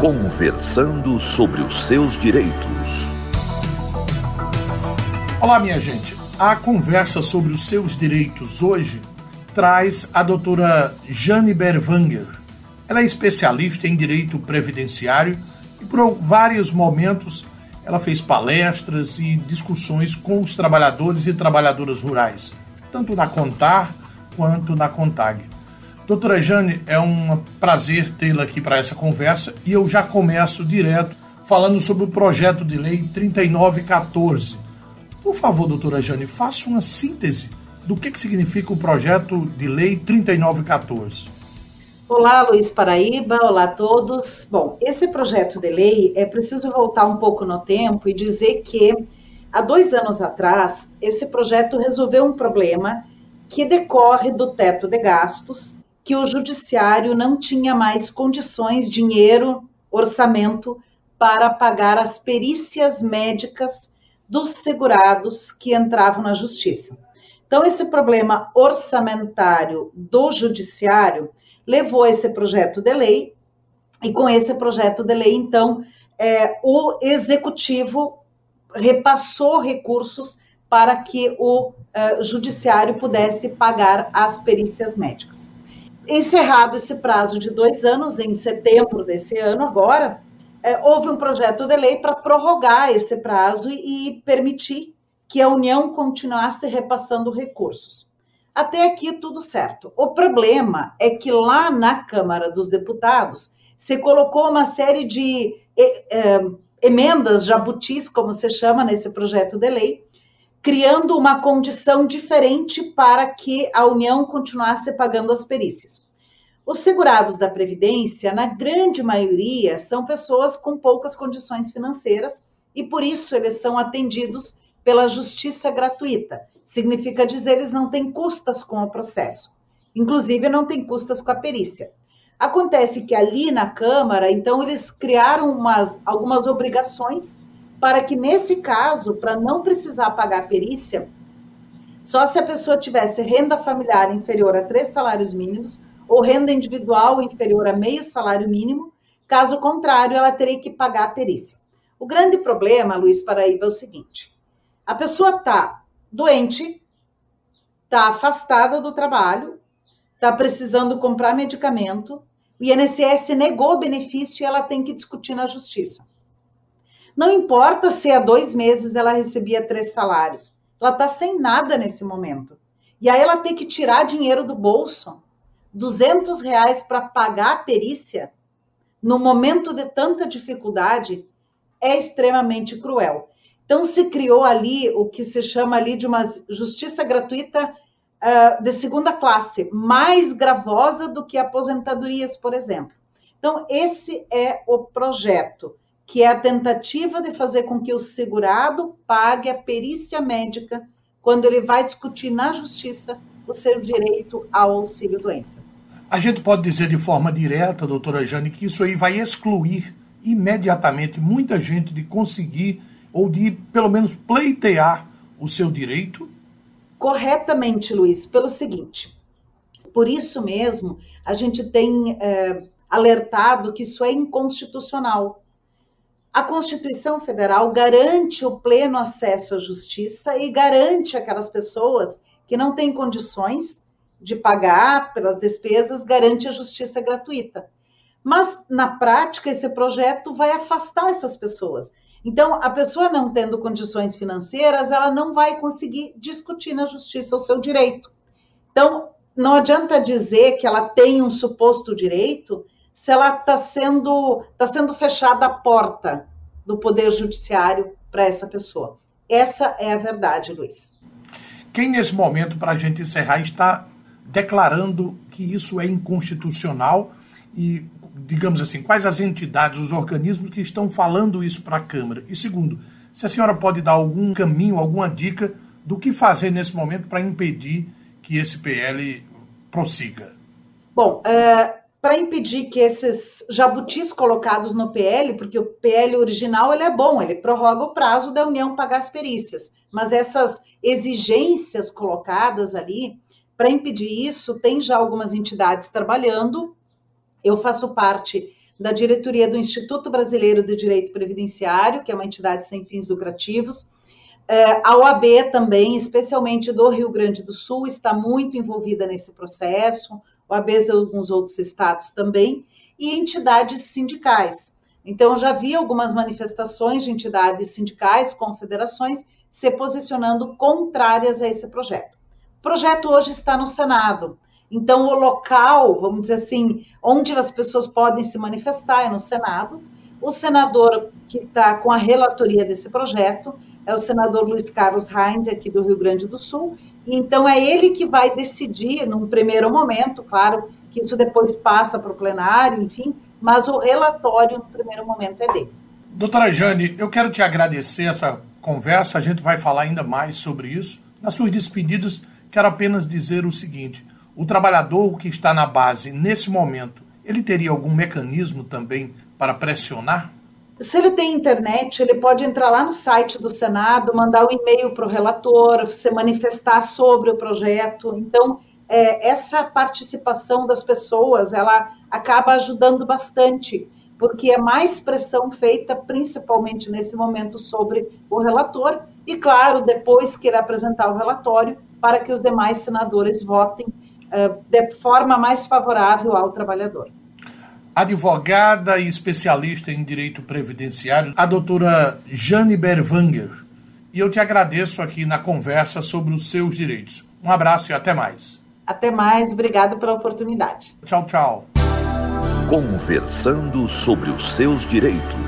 Conversando sobre os seus direitos. Olá, minha gente. A conversa sobre os seus direitos hoje traz a doutora Jane Berwanger. Ela é especialista em direito previdenciário e por vários momentos ela fez palestras e discussões com os trabalhadores e trabalhadoras rurais, tanto na Contar quanto na Contag. Doutora Jane, é um prazer tê-la aqui para essa conversa e eu já começo direto falando sobre o projeto de lei 3914. Por favor, doutora Jane, faça uma síntese do que, que significa o projeto de lei 3914. Olá, Luiz Paraíba, olá a todos. Bom, esse projeto de lei é preciso voltar um pouco no tempo e dizer que há dois anos atrás esse projeto resolveu um problema que decorre do teto de gastos, que o judiciário não tinha mais condições, dinheiro, orçamento para pagar as perícias médicas dos segurados que entravam na justiça. Então, esse problema orçamentário do judiciário levou a esse projeto de lei, e com esse projeto de lei, então, é, o executivo repassou recursos para que o uh, judiciário pudesse pagar as perícias médicas. Encerrado esse prazo de dois anos, em setembro desse ano, agora, é, houve um projeto de lei para prorrogar esse prazo e, permitir que a União continuasse repassando recursos. Até aqui tudo certo. O problema é que lá na Câmara dos Deputados se colocou uma série de é, emendas jabutis, como se chama nesse projeto de lei, criando uma condição diferente para que a União continuasse pagando as perícias. Os segurados da Previdência, na grande maioria, são pessoas com poucas condições financeiras e por isso eles são atendidos pela justiça gratuita. Significa dizer eles não têm custas com o processo. Inclusive, não tem custas com a perícia. Acontece que ali na Câmara, então, eles criaram umas, algumas obrigações para que, nesse caso, para não precisar pagar perícia, só se a pessoa tivesse renda familiar inferior a três salários mínimos ou renda individual inferior a meio salário mínimo, caso contrário, ela teria que pagar a perícia. O grande problema, Luiz Paraíba, é o seguinte: a pessoa está doente, está afastada do trabalho, está precisando comprar medicamento, o INSS negou o benefício e ela tem que discutir na justiça. Não importa se há dois meses ela recebia três salários, ela está sem nada nesse momento. E aí ela tem que tirar dinheiro do bolso, 200 reais para pagar a perícia, no momento de tanta dificuldade, é extremamente cruel. Então, se criou ali o que se chama ali de uma justiça gratuita uh, de segunda classe, mais gravosa do que aposentadorias, por exemplo. Então, esse é o projeto, que é a tentativa de fazer com que o segurado pague a perícia médica quando ele vai discutir na justiça o seu direito ao auxílio-doença. A gente pode dizer de forma direta, doutora Jane, que isso aí vai excluir imediatamente muita gente de conseguir ou de, pelo menos, pleitear o seu direito? Corretamente, Luiz, pelo seguinte. Por isso mesmo, a gente tem é, alertado que isso é inconstitucional. A Constituição Federal garante o pleno acesso à justiça e garante aquelas pessoas que não têm condições de pagar pelas despesas, garante a justiça gratuita. Mas, na prática, esse projeto vai afastar essas pessoas. Então, a pessoa não tendo condições financeiras, ela não vai conseguir discutir na justiça o seu direito. Então, não adianta dizer que ela tem um suposto direito se ela está sendo, tá sendo fechada a porta do Poder Judiciário para essa pessoa. Essa é a verdade, Luiz. Quem, nesse momento, para a gente encerrar, está declarando que isso é inconstitucional e digamos assim, quais as entidades, os organismos que estão falando isso para a Câmara? E segundo, se a senhora pode dar algum caminho, alguma dica do que fazer nesse momento para impedir que esse PL prossiga? Bom, é, para impedir que esses jabutis colocados no PL, porque o PL original ele é bom, ele prorroga o prazo da União pagar as perícias, mas essas exigências colocadas ali, para impedir isso, tem já algumas entidades trabalhando. Eu faço parte da diretoria do Instituto Brasileiro de Direito Previdenciário, que é uma entidade sem fins lucrativos. É, a OAB também, especialmente do Rio Grande do Sul, está muito envolvida nesse processo, OABs de alguns outros estados também, e entidades sindicais. Então, já vi algumas manifestações de entidades sindicais, confederações, se posicionando contrárias a esse projeto. O projeto hoje está no Senado. Então, o local, vamos dizer assim, onde as pessoas podem se manifestar é no Senado. O senador que está com a relatoria desse projeto é o senador Luiz Carlos Reins, aqui do Rio Grande do Sul. Então, é ele que vai decidir, num primeiro momento, claro que isso depois passa para o plenário, enfim, mas o relatório, no primeiro momento, é dele. Doutora Jane, eu quero te agradecer essa conversa, a gente vai falar ainda mais sobre isso. Nas suas despedidas, quero apenas dizer o seguinte: o trabalhador que está na base nesse momento, ele teria algum mecanismo também para pressionar? Se ele tem internet, ele pode entrar lá no site do Senado, mandar um e-mail para o relator, se manifestar sobre o projeto. Então, é, essa participação das pessoas, ela acaba ajudando bastante, porque é mais pressão feita, principalmente nesse momento, sobre o relator, e, claro, depois que ele apresentar o relatório, para que os demais senadores votem uh, de forma mais favorável ao trabalhador. Advogada e especialista em direito previdenciário, a doutora Jane Berwanger. E eu te agradeço aqui na conversa sobre os seus direitos. Um abraço e até mais. Até mais, obrigado pela oportunidade. Tchau, tchau. Conversando sobre os seus direitos.